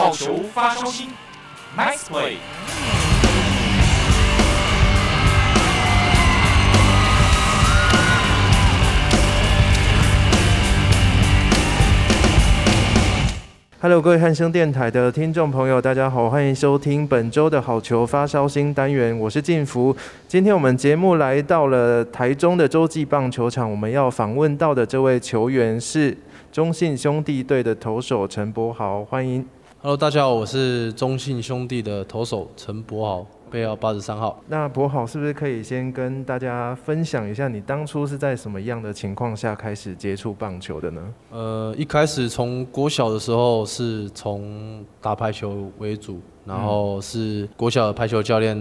好球发烧星，Nice play。Hello，各位汉声电台的听众朋友，大家好，欢迎收听本周的好球发烧星单元，我是晋福。今天我们节目来到了台中的洲际棒球场，我们要访问到的这位球员是中信兄弟队的投手陈柏豪，欢迎。Hello，大家好，我是中信兄弟的投手陈柏豪。背号八十三号。那柏豪是不是可以先跟大家分享一下，你当初是在什么样的情况下开始接触棒球的呢？呃，一开始从国小的时候是从打排球为主，然后是国小的排球教练，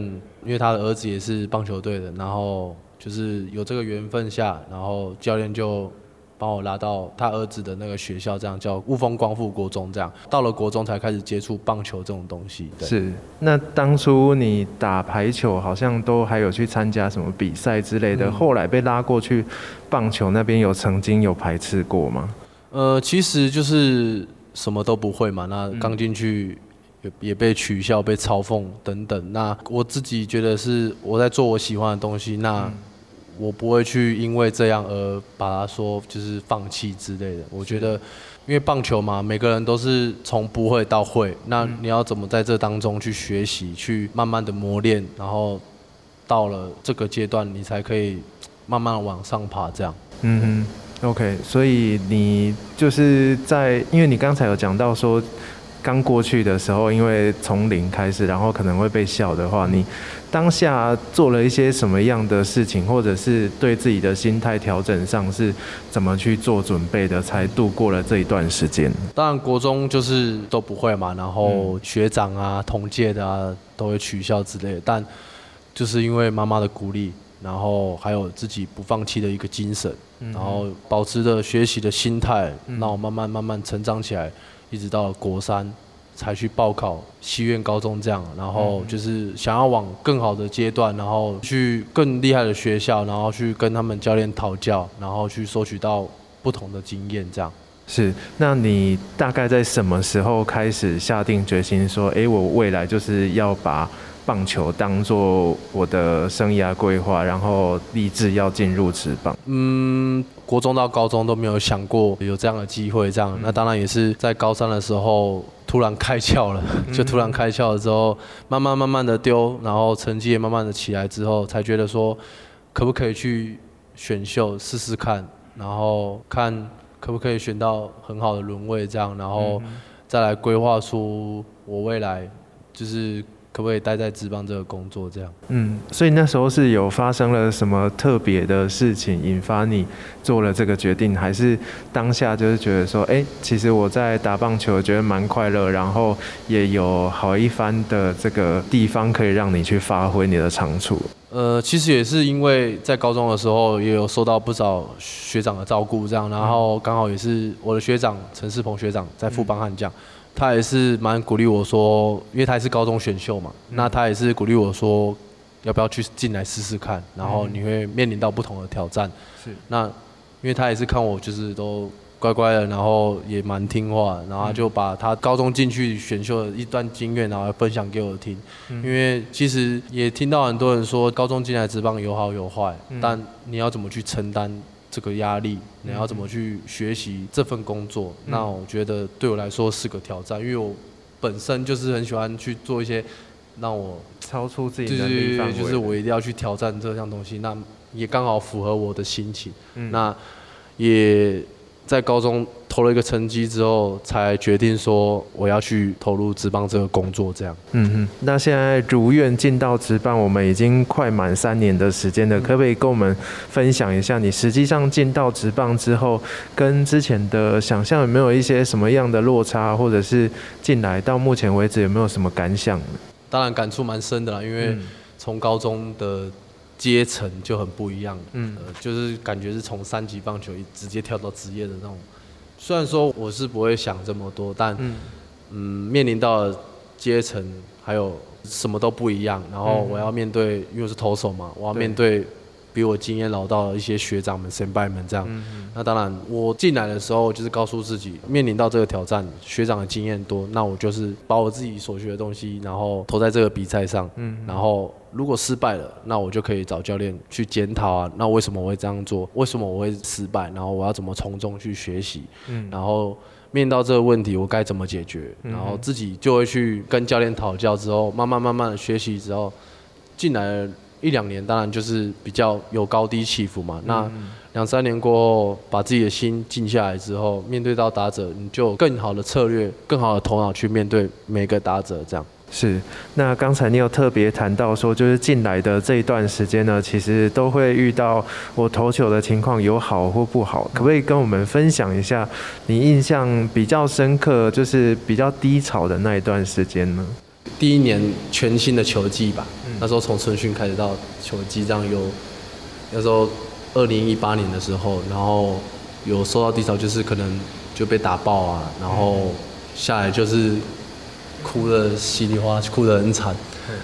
因为他的儿子也是棒球队的，然后就是有这个缘分下，然后教练就。帮我拉到他儿子的那个学校，这样叫雾峰光复国中，这样到了国中才开始接触棒球这种东西。是，那当初你打排球好像都还有去参加什么比赛之类的，嗯、后来被拉过去棒球那边，有曾经有排斥过吗？呃，其实就是什么都不会嘛，那刚进去也也被取笑、被嘲讽等等。那我自己觉得是我在做我喜欢的东西，那。嗯我不会去因为这样而把它说就是放弃之类的。我觉得，因为棒球嘛，每个人都是从不会到会。那你要怎么在这当中去学习，去慢慢的磨练，然后到了这个阶段，你才可以慢慢往上爬。这样。嗯哼，OK。所以你就是在，因为你刚才有讲到说。刚过去的时候，因为从零开始，然后可能会被笑的话，你当下做了一些什么样的事情，或者是对自己的心态调整上是怎么去做准备的，才度过了这一段时间？当然，国中就是都不会嘛，然后学长啊、同届的啊都会取笑之类的，但就是因为妈妈的鼓励，然后还有自己不放弃的一个精神，然后保持着学习的心态，让我慢慢慢慢成长起来。一直到国三才去报考西苑高中，这样，然后就是想要往更好的阶段，然后去更厉害的学校，然后去跟他们教练讨教，然后去收取到不同的经验，这样。是，那你大概在什么时候开始下定决心说，哎，我未来就是要把棒球当做我的生涯规划，然后立志要进入职棒？嗯。国中到高中都没有想过有这样的机会，这样，那当然也是在高三的时候突然开窍了，就突然开窍了之后，慢慢慢慢的丢，然后成绩也慢慢的起来之后，才觉得说可不可以去选秀试试看，然后看可不可以选到很好的轮位这样，然后再来规划出我未来就是。可不可以待在职棒这个工作这样？嗯，所以那时候是有发生了什么特别的事情引发你做了这个决定，还是当下就是觉得说，哎、欸，其实我在打棒球觉得蛮快乐，然后也有好一番的这个地方可以让你去发挥你的长处。呃，其实也是因为在高中的时候也有受到不少学长的照顾，这样，然后刚好也是我的学长陈世鹏学长在富邦悍将。嗯他也是蛮鼓励我说，因为他也是高中选秀嘛，嗯、那他也是鼓励我说，要不要去进来试试看，然后你会面临到不同的挑战。是，那因为他也是看我就是都乖乖的，然后也蛮听话，然后他就把他高中进去选秀的一段经验，然后分享给我听。嗯、因为其实也听到很多人说，高中进来职棒有好有坏，嗯、但你要怎么去承担？这个压力，你要怎么去学习这份工作？嗯、那我觉得对我来说是个挑战，因为我本身就是很喜欢去做一些让我超出自己能力范围，就是我一定要去挑战这项东西。那也刚好符合我的心情。嗯、那也。在高中投了一个成绩之后，才决定说我要去投入职棒这个工作，这样。嗯哼，那现在如愿进到职棒，我们已经快满三年的时间了，可不可以跟我们分享一下，你实际上进到职棒之后，跟之前的想象有没有一些什么样的落差，或者是进来到目前为止有没有什么感想？当然感触蛮深的啦，因为从高中的。阶层就很不一样，嗯、呃，就是感觉是从三级棒球直接跳到职业的那种。虽然说我是不会想这么多，但嗯，嗯，面临到阶层还有什么都不一样，然后我要面对，因为是投手嘛，我要面对比我经验老道的一些学长们、先辈们这样。那当然，我进来的时候就是告诉自己，面临到这个挑战，学长的经验多，那我就是把我自己所学的东西，然后投在这个比赛上。嗯，然后如果失败了，那我就可以找教练去检讨啊，那为什么我会这样做？为什么我会失败？然后我要怎么从中去学习？嗯，然后面到这个问题，我该怎么解决？然后自己就会去跟教练讨教，之后慢慢慢慢的学习，之后进来了。一两年当然就是比较有高低起伏嘛。那两三年过后，把自己的心静下来之后，面对到打者，你就有更好的策略、更好的头脑去面对每个打者。这样是。那刚才你有特别谈到说，就是进来的这一段时间呢，其实都会遇到我投球的情况有好或不好，可不可以跟我们分享一下你印象比较深刻，就是比较低潮的那一段时间呢？第一年全新的球季吧，那时候从春训开始到球季这样有，那时候二零一八年的时候，然后有受到低潮，就是可能就被打爆啊，然后下来就是哭的稀里哗啦，哭得很惨，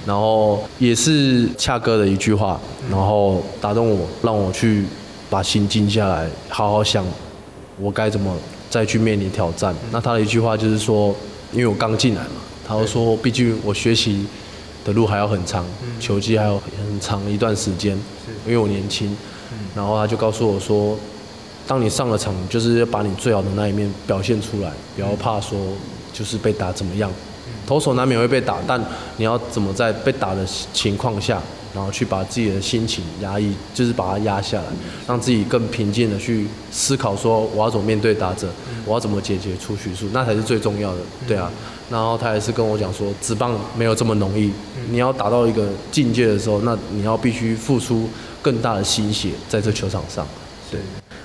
然后也是恰哥的一句话，然后打动我，让我去把心静下来，好好想我该怎么再去面临挑战。那他的一句话就是说，因为我刚进来嘛。他就说：“毕竟我学习的路还要很长，球技还有很长一段时间，因为我年轻。然后他就告诉我说，当你上了场，就是要把你最好的那一面表现出来，不要怕说就是被打怎么样。投手难免会被打，但你要怎么在被打的情况下，然后去把自己的心情压抑，就是把它压下来，让自己更平静的去思考说我要怎么面对打者，我要怎么解决出局数，那才是最重要的。对啊。”然后他也是跟我讲说，职棒没有这么容易，你要达到一个境界的时候，那你要必须付出更大的心血在这球场上。对，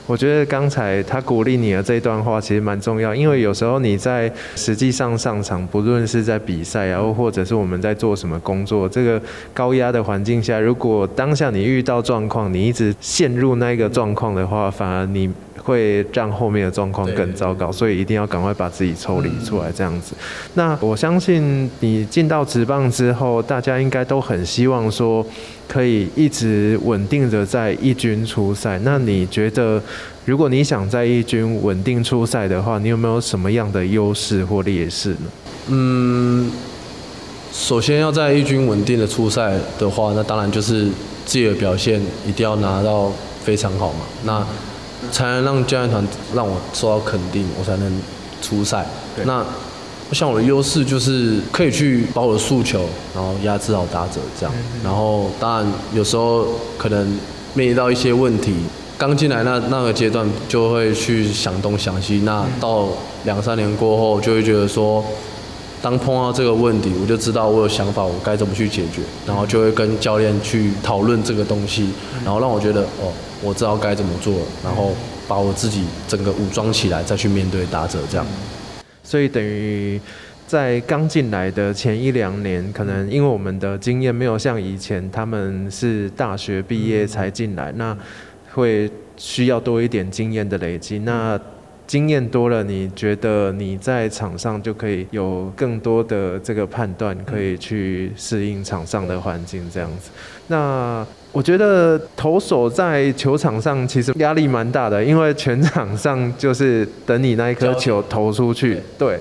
我觉得刚才他鼓励你的这一段话其实蛮重要，因为有时候你在实际上上场，不论是在比赛啊，或者是我们在做什么工作，这个高压的环境下，如果当下你遇到状况，你一直陷入那个状况的话，反而你。会让后面的状况更糟糕，所以一定要赶快把自己抽离出来，这样子。那我相信你进到职棒之后，大家应该都很希望说可以一直稳定的在一军出赛。那你觉得，如果你想在一军稳定出赛的话，你有没有什么样的优势或劣势呢？嗯，首先要在一军稳定的出赛的话，那当然就是自己的表现一定要拿到非常好嘛。那才能让教练团让我受到肯定，我才能出赛。那像我的优势就是可以去把我的诉求，然后压制好打者这样。然后当然有时候可能面临到一些问题，刚进来那那个阶段就会去想东想西。那到两三年过后，就会觉得说，当碰到这个问题，我就知道我有想法，我该怎么去解决。然后就会跟教练去讨论这个东西，然后让我觉得哦。我知道该怎么做，然后把我自己整个武装起来，再去面对打者这样。所以等于在刚进来的前一两年，可能因为我们的经验没有像以前他们是大学毕业才进来，那会需要多一点经验的累积。那经验多了，你觉得你在场上就可以有更多的这个判断，可以去适应场上的环境这样子。那我觉得投手在球场上其实压力蛮大的，因为全场上就是等你那一颗球投出去。对，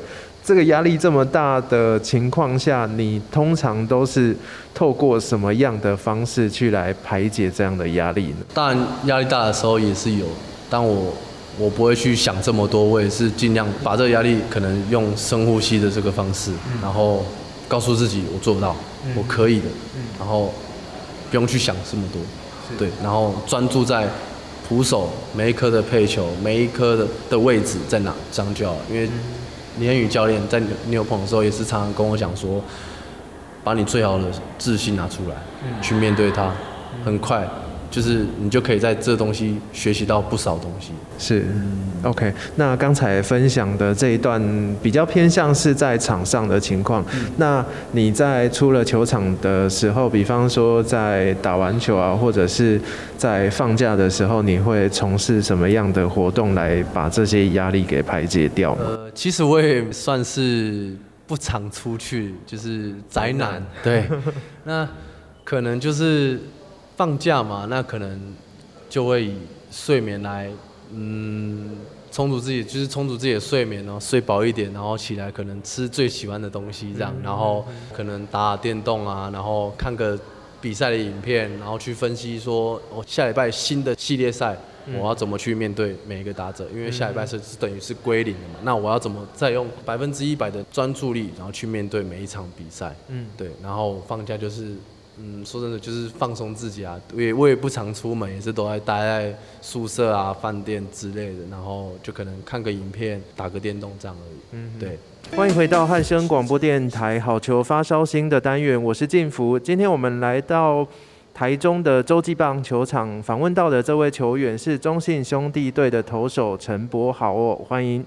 这个压力这么大的情况下，你通常都是透过什么样的方式去来排解这样的压力呢？当然，压力大的时候也是有，但我。我不会去想这么多，我也是尽量把这个压力可能用深呼吸的这个方式，然后告诉自己我做不到，我可以的，然后不用去想这么多，对，然后专注在捕手每一颗的配球，每一颗的的位置在哪，这样就好了。因为连宇教练在牛棚的时候也是常常跟我讲说，把你最好的自信拿出来，去面对他，很快。就是你就可以在这东西学习到不少东西。是，OK。那刚才分享的这一段比较偏向是在场上的情况。嗯。那你在出了球场的时候，比方说在打完球啊，或者是在放假的时候，你会从事什么样的活动来把这些压力给排解掉吗？呃，其实我也算是不常出去，就是宅男。对。那可能就是。放假嘛，那可能就会以睡眠来，嗯，充足自己，就是充足自己的睡眠，然后睡饱一点，然后起来可能吃最喜欢的东西这样，然后可能打打电动啊，然后看个比赛的影片，然后去分析说，我下礼拜新的系列赛。我要怎么去面对每一个打者？因为下礼拜是等于是归零的嘛。那我要怎么再用百分之一百的专注力，然后去面对每一场比赛？嗯，对。然后放假就是，嗯，说真的就是放松自己啊。我也我也不常出门，也是都在待在宿舍啊、饭店之类的。然后就可能看个影片、打个电动这样而已。嗯，对。欢迎回到汉声广播电台好球发烧星的单元，我是静福。今天我们来到。台中的洲际棒球场访问到的这位球员是中信兄弟队的投手陈柏豪哦，欢迎。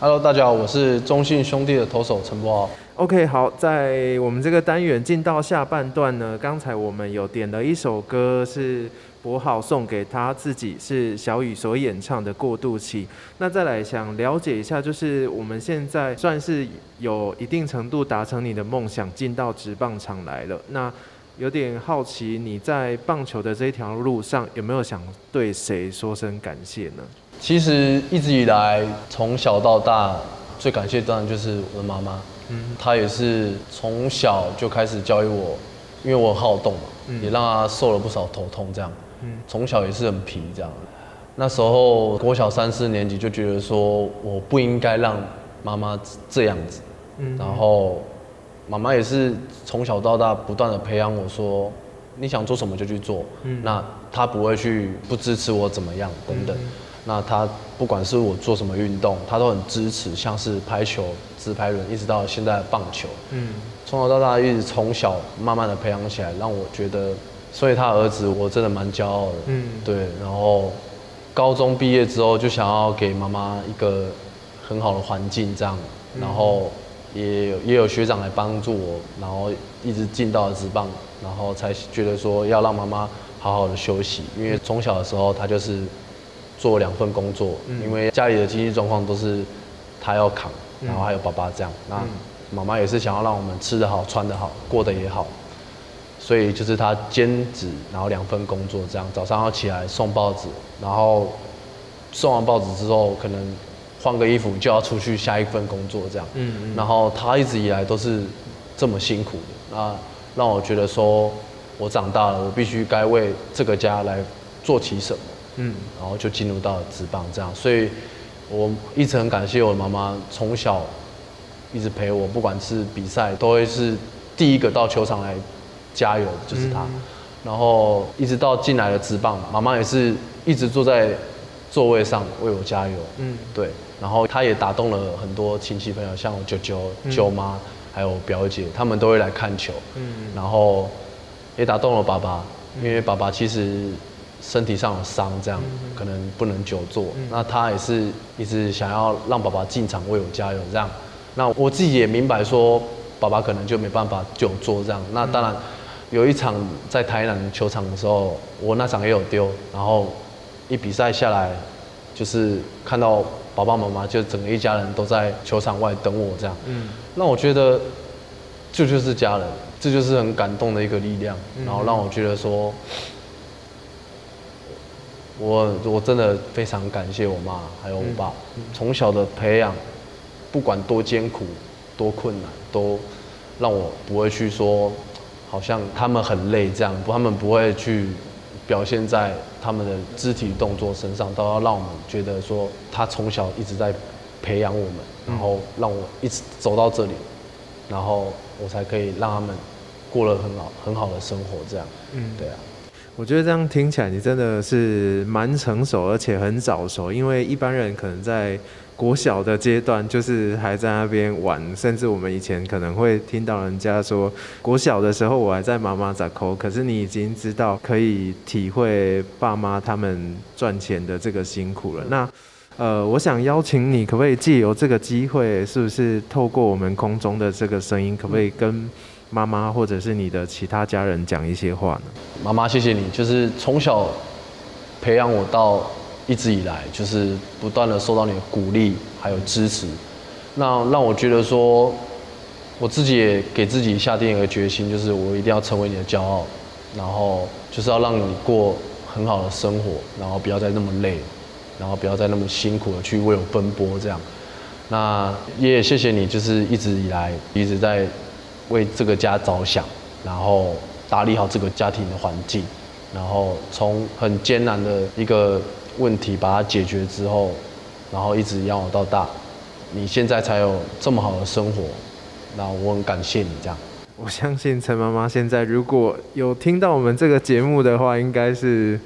Hello，大家好，我是中信兄弟的投手陈柏豪。OK，好，在我们这个单元进到下半段呢，刚才我们有点了一首歌，是柏豪送给他自己，是小雨所演唱的《过渡期》。那再来想了解一下，就是我们现在算是有一定程度达成你的梦想，进到职棒场来了。那有点好奇，你在棒球的这条路上有没有想对谁说声感谢呢？其实一直以来，从小到大，最感谢当然就是我的妈妈。嗯，她也是从小就开始教育我，因为我很好动嘛，嗯、也让她受了不少头痛。这样，嗯，从小也是很皮这样。那时候国小三四年级就觉得说，我不应该让妈妈这样子。嗯，然后。妈妈也是从小到大不断的培养我说，你想做什么就去做。嗯，那她不会去不支持我怎么样等等。嗯、那她不管是我做什么运动，她都很支持，像是排球、直排轮，一直到现在的棒球。嗯，从小到大一直从小慢慢的培养起来，让我觉得，所以他儿子我真的蛮骄傲的。嗯，对。然后高中毕业之后就想要给妈妈一个很好的环境，这样，然后。也有也有学长来帮助我，然后一直进到了职棒，然后才觉得说要让妈妈好好的休息，因为从小的时候她就是做两份工作，因为家里的经济状况都是她要扛，然后还有爸爸这样，那妈妈也是想要让我们吃得好、穿得好、过得也好，所以就是她兼职，然后两份工作这样，早上要起来送报纸，然后送完报纸之后可能。换个衣服就要出去下一份工作，这样。嗯嗯。然后他一直以来都是这么辛苦的，那让我觉得说，我长大了，我必须该为这个家来做起什么。嗯。然后就进入到了职棒这样，所以我一直很感谢我妈妈，从小一直陪我，不管是比赛都会是第一个到球场来加油的，就是她。嗯。然后一直到进来了职棒，妈妈也是一直坐在座位上为我加油。嗯，对。然后他也打动了很多亲戚朋友，像我舅舅、舅妈，还有表姐，他们都会来看球。嗯，然后也打动了爸爸，因为爸爸其实身体上有伤，这样可能不能久坐。那他也是一直想要让爸爸进场为我加油，这样。那我自己也明白说，爸爸可能就没办法久坐这样。那当然，有一场在台南球场的时候，我那场也有丢，然后一比赛下来，就是看到。爸爸妈妈就整个一家人都在球场外等我，这样。嗯。那我觉得，这就是家人，这就是很感动的一个力量。然后让我觉得说，我我真的非常感谢我妈还有我爸，从小的培养，不管多艰苦、多困难，都让我不会去说，好像他们很累这样，他们不会去。表现在他们的肢体动作身上，都要让我们觉得说，他从小一直在培养我们，然后让我一直走到这里，然后我才可以让他们过了很好很好的生活。这样，嗯，对啊，我觉得这样听起来你真的是蛮成熟，而且很早熟，因为一般人可能在。国小的阶段就是还在那边玩，甚至我们以前可能会听到人家说，国小的时候我还在妈妈在抠，可是你已经知道可以体会爸妈他们赚钱的这个辛苦了。那呃，我想邀请你，可不可以借由这个机会，是不是透过我们空中的这个声音，可不可以跟妈妈或者是你的其他家人讲一些话呢？妈妈，谢谢你，就是从小培养我到。一直以来就是不断的受到你的鼓励还有支持，那让我觉得说，我自己也给自己下定一个决心，就是我一定要成为你的骄傲，然后就是要让你过很好的生活，然后不要再那么累，然后不要再那么辛苦的去为我奔波这样。那也谢谢你，就是一直以来一直在为这个家着想，然后打理好这个家庭的环境，然后从很艰难的一个问题把它解决之后，然后一直养我到大，你现在才有这么好的生活，那我很感谢你这样。我相信陈妈妈现在如果有听到我们这个节目的话，应该是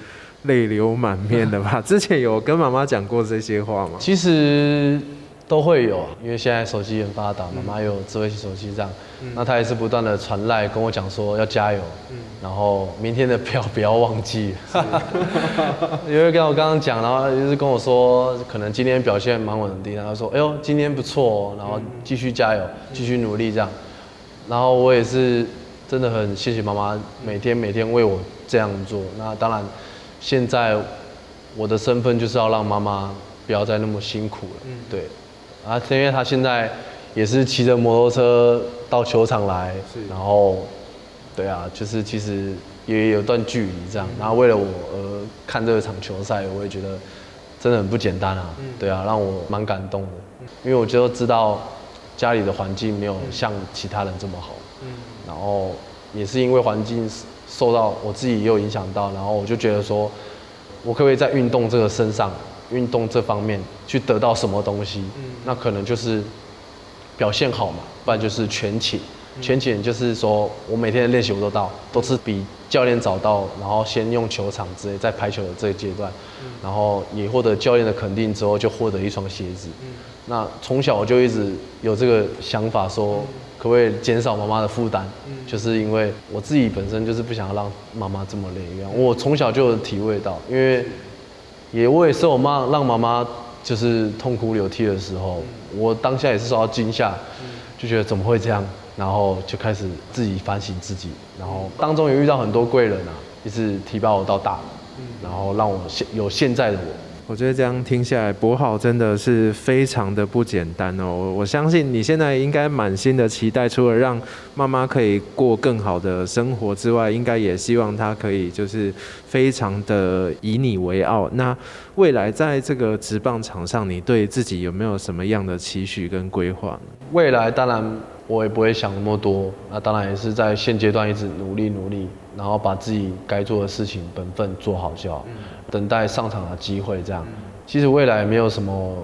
泪流满面的吧？之前有跟妈妈讲过这些话吗？其实。都会有，因为现在手机很发达，妈妈有智慧型手机这样，嗯、那她也是不断的传赖跟我讲说要加油，嗯、然后明天的票不要忘记。因为跟我刚刚讲，然后就是跟我说，可能今天表现蛮稳定，然后说，哎呦，今天不错哦，然后继续加油，继续努力这样。然后我也是真的很谢谢妈妈每天每天为我这样做。那当然，现在我的身份就是要让妈妈不要再那么辛苦了，嗯、对。啊，因为他现在也是骑着摩托车到球场来，然后，对啊，就是其实也有段距离这样，然后为了我而看这场球赛，我也觉得真的很不简单啊，嗯、对啊，让我蛮感动的，因为我就知道家里的环境没有像其他人这么好，嗯，然后也是因为环境受到我自己也有影响到，然后我就觉得说，我可不可以在运动这个身上。运动这方面去得到什么东西，嗯、那可能就是表现好嘛，不然就是全勤。嗯、全勤就是说我每天的练习我都到，都是比教练早到，然后先用球场之类，在排球的这个阶段，嗯、然后也获得教练的肯定之后，就获得一双鞋子。嗯、那从小我就一直有这个想法，说可不可以减少妈妈的负担？嗯、就是因为我自己本身就是不想要让妈妈这么累，我从小就有体会到，因为。也我也是我妈让妈妈就是痛哭流涕的时候，我当下也是受到惊吓，就觉得怎么会这样，然后就开始自己反省自己，然后当中也遇到很多贵人啊，一直提拔我到大，然后让我现有现在的我。我觉得这样听下来，博好真的是非常的不简单哦。我相信你现在应该满心的期待，除了让妈妈可以过更好的生活之外，应该也希望她可以就是非常的以你为傲。那未来在这个职棒场上，你对自己有没有什么样的期许跟规划呢？未来当然我也不会想那么多，那当然也是在现阶段一直努力努力，然后把自己该做的事情本分做好就好。嗯等待上场的机会，这样。其实未来没有什么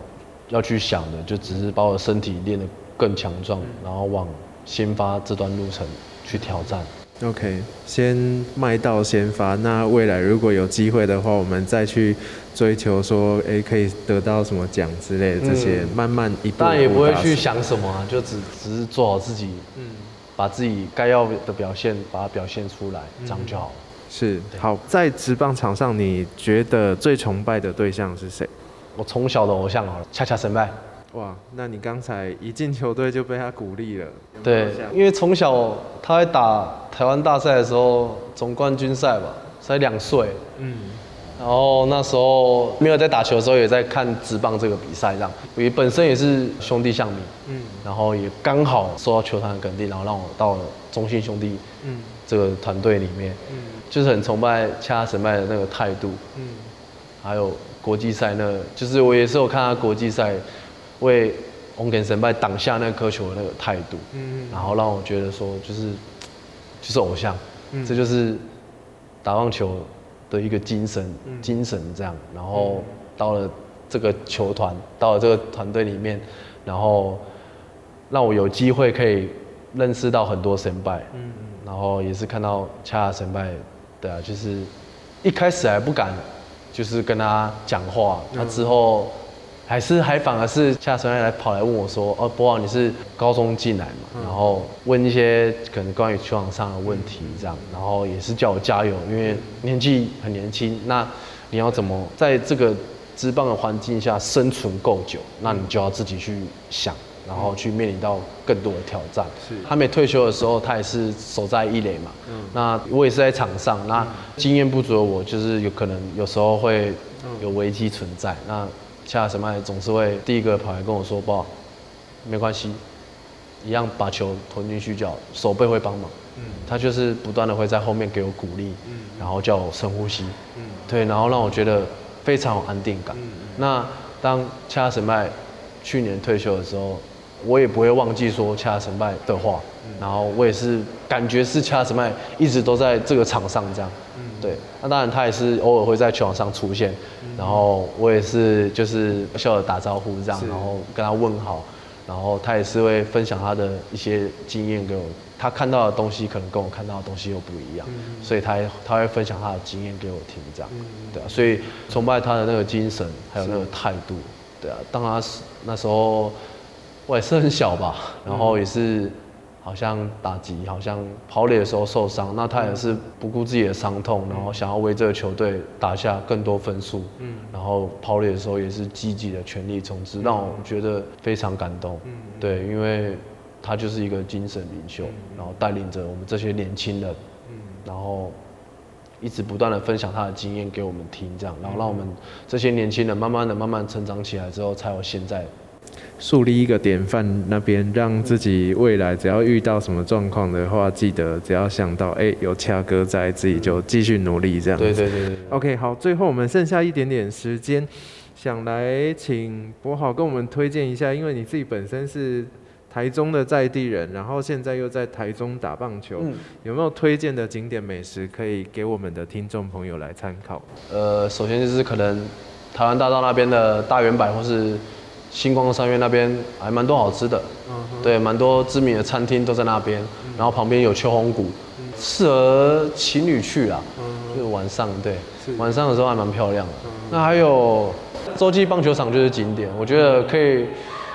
要去想的，就只是把我的身体练得更强壮，然后往先发这段路程去挑战。OK，先迈到先发。那未来如果有机会的话，我们再去追求说，哎，可以得到什么奖之类的这些，嗯、慢慢一步，步。但也不会去想什么啊，就只只是做好自己，嗯，把自己该要的表现把它表现出来，这样就好了。是好，在职棒场上，你觉得最崇拜的对象是谁？我从小的偶像好了，恰恰神拜。哇，那你刚才一进球队就被他鼓励了。有有对，因为从小他在打台湾大赛的时候，总冠军赛吧，才两岁。嗯。然后那时候没有在打球的时候，也在看职棒这个比赛，这样。因为本身也是兄弟象迷。嗯。然后也刚好受到球团的肯定，然后让我到了中信兄弟。嗯。这个团队里面。嗯。就是很崇拜恰恰神拜的那个态度，嗯，还有国际赛那个，就是我也是有看他国际赛为翁田神拜挡下那颗球的那个态度，嗯，然后让我觉得说就是就是偶像，嗯，这就是打棒球的一个精神，嗯，精神这样，然后到了这个球团，到了这个团队里面，然后让我有机会可以认识到很多神拜，嗯，然后也是看到恰恰神拜。对啊，就是一开始还不敢，就是跟他讲话。他之后还是还反而是恰恰神来跑来问我说：“哦，柏皓你是高中进来嘛？”然后问一些可能关于球场上的问题，这样，然后也是叫我加油，因为年纪很年轻。那你要怎么在这个职棒的环境下生存够久？那你就要自己去想。然后去面临到更多的挑战。是，他没退休的时候，他也是守在一垒嘛。嗯。那我也是在场上，那经验不足的我，就是有可能有时候会有危机存在。那恰恰神拜总是会第一个跑来跟我说：“不，没关系，一样把球投进去就好，守备会帮忙。”他就是不断的会在后面给我鼓励，然后叫我深呼吸，对，然后让我觉得非常有安定感。那当恰恰神拜去年退休的时候，我也不会忘记说恰恰神拜的话，然后我也是感觉是恰恰神拜一直都在这个场上这样，对。那当然他也是偶尔会在球场上出现，然后我也是就是笑着打招呼这样，然后跟他问好，然后他也是会分享他的一些经验给我。他看到的东西可能跟我看到的东西又不一样，所以他他会分享他的经验给我听，这样，对啊，所以崇拜他的那个精神还有那个态度，对啊，当他那时候我也是很小吧，然后也是好像打击，好像跑垒的时候受伤，那他也是不顾自己的伤痛，然后想要为这个球队打下更多分数，嗯。然后跑垒的时候也是积极的全力冲刺，让我觉得非常感动，嗯。对，因为。他就是一个精神领袖，然后带领着我们这些年轻人，嗯。然后一直不断的分享他的经验给我们听，这样，然后让我们这些年轻人慢慢的、慢慢成长起来之后，才有现在树立一个典范，那边让自己未来只要遇到什么状况的话，记得只要想到哎、欸、有恰哥在，自己就继续努力这样。对对对对。OK，好，最后我们剩下一点点时间，想来请博豪跟我们推荐一下，因为你自己本身是。台中的在地人，然后现在又在台中打棒球，嗯、有没有推荐的景点美食可以给我们的听众朋友来参考？呃，首先就是可能台湾大道那边的大远百或是新光三月那边还蛮多好吃的，对，蛮多知名的餐厅都在那边，嗯、然后旁边有秋红谷，嗯、适合情侣去啦，嗯、就是晚上，对，晚上的时候还蛮漂亮的。嗯、那还有洲际棒球场就是景点，我觉得可以。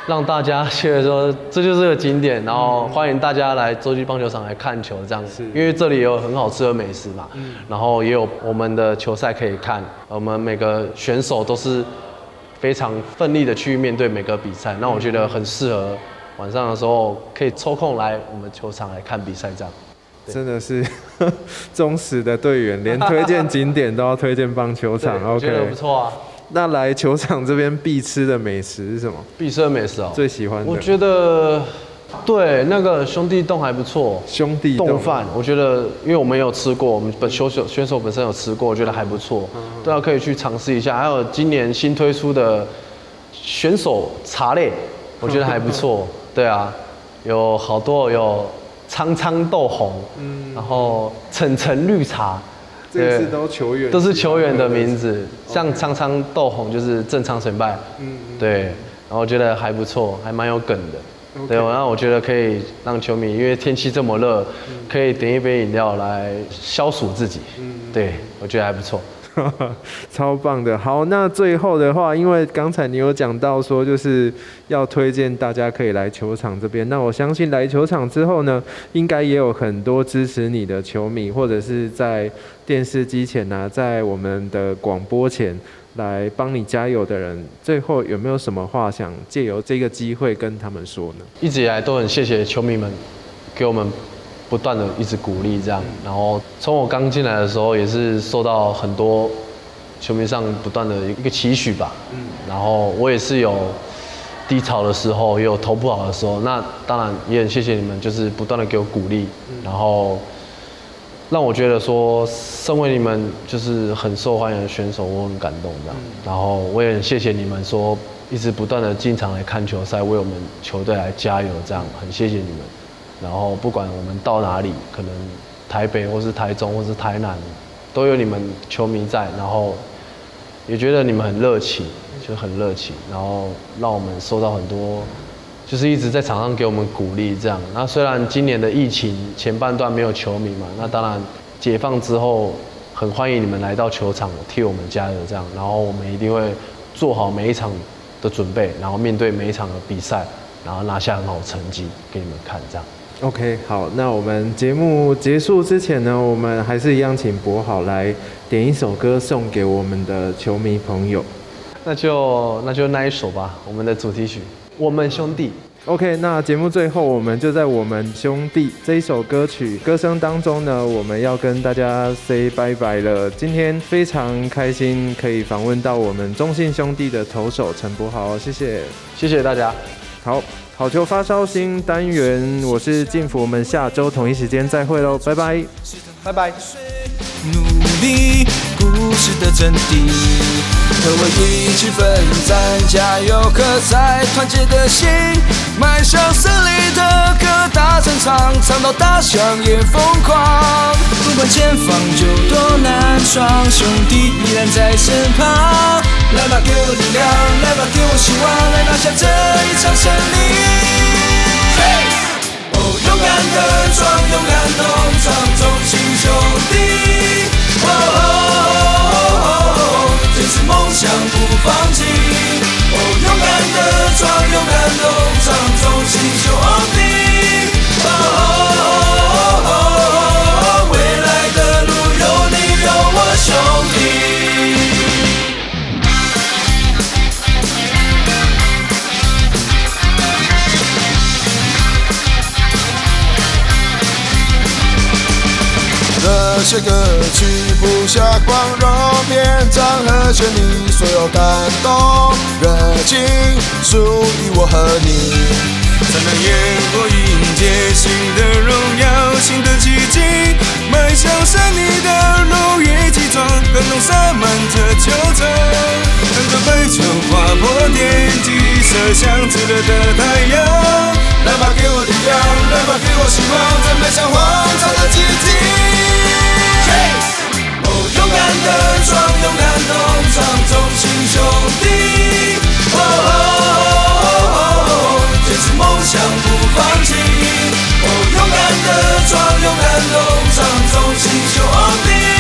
让大家觉得说这就是个景点，然后欢迎大家来洲际棒球场来看球，这样子，因为这里有很好吃的美食嘛，然后也有我们的球赛可以看，我们每个选手都是非常奋力的去面对每个比赛，那我觉得很适合晚上的时候可以抽空来我们球场来看比赛，这样，真的是 忠实的队员，连推荐景点都要推荐棒球场，OK，我觉得不错啊。那来球场这边必吃的美食是什么？必吃的美食哦，最喜欢的。我觉得，对那个兄弟洞还不错。兄弟洞饭，我觉得，因为我们有吃过，我们本选手选手本身有吃过，我觉得还不错，大家可以去尝试一下。还有今年新推出的选手茶类，我觉得还不错。对啊，有好多有苍苍豆红，嗯，然后橙橙绿茶。这次都球员，都是球员的名字，像苍苍豆红就是郑昌成败，嗯，对，然后我觉得还不错，还蛮有梗的，对，然后我觉得可以让球迷，因为天气这么热，可以点一杯饮料来消暑自己，嗯，对，我觉得还不错。超棒的，好，那最后的话，因为刚才你有讲到说，就是要推荐大家可以来球场这边。那我相信来球场之后呢，应该也有很多支持你的球迷，或者是在电视机前呐、啊，在我们的广播前来帮你加油的人。最后有没有什么话想借由这个机会跟他们说呢？一直以来都很谢谢球迷们给我们。不断的一直鼓励这样，然后从我刚进来的时候也是受到很多球迷上不断的一个期许吧，嗯，然后我也是有低潮的时候，也有投不好的时候，那当然也很谢谢你们，就是不断的给我鼓励，然后让我觉得说，身为你们就是很受欢迎的选手，我很感动这样，然后我也很谢谢你们说一直不断的经常来看球赛，为我们球队来加油这样，很谢谢你们。然后不管我们到哪里，可能台北或是台中或是台南，都有你们球迷在，然后也觉得你们很热情，就很热情，然后让我们收到很多，就是一直在场上给我们鼓励这样。那虽然今年的疫情前半段没有球迷嘛，那当然解放之后，很欢迎你们来到球场替我们加油这样。然后我们一定会做好每一场的准备，然后面对每一场的比赛，然后拿下很好的成绩给你们看这样。OK，好，那我们节目结束之前呢，我们还是一样请博好来点一首歌送给我们的球迷朋友。那就那就那一首吧，我们的主题曲《我们兄弟》。OK，那节目最后我们就在《我们兄弟》这一首歌曲歌声当中呢，我们要跟大家 say 拜拜了。今天非常开心可以访问到我们中信兄弟的投手陈柏豪，谢谢，谢谢大家。好，好球发烧星单元，我是晋福，我们下周同一时间再会喽，拜拜，拜拜。努力，故事的真谛，和我一起奋战，加油！喝彩，团结的心，迈向胜利的歌大声唱，唱到大象也疯狂。不管前方有多难闯，兄弟依然在身旁。来吧，给我力量，来吧，给我希望，来拿下这一场胜利。勇敢的闯，勇敢勇闯，中信兄弟。哦哦哦哦哦，坚持梦想不放弃。哦，勇敢的闯，勇敢勇闯，中信兄弟。哦哦哦些歌曲谱下光荣篇章和旋律，所有感动热情属于我和你。灿烂烟火迎接新的荣耀，新的奇迹，迈向胜利的路一起闯，感动洒满这球场，看着白球划破天际，射向炙热的太阳。来吧，给我力量，来吧，给我希望，再迈向荒唐的奇迹。哦勇敢的闯，勇敢勇闯，中信兄弟。哦，坚持梦想不放弃。哦，勇敢的闯，勇敢勇闯，中信兄弟。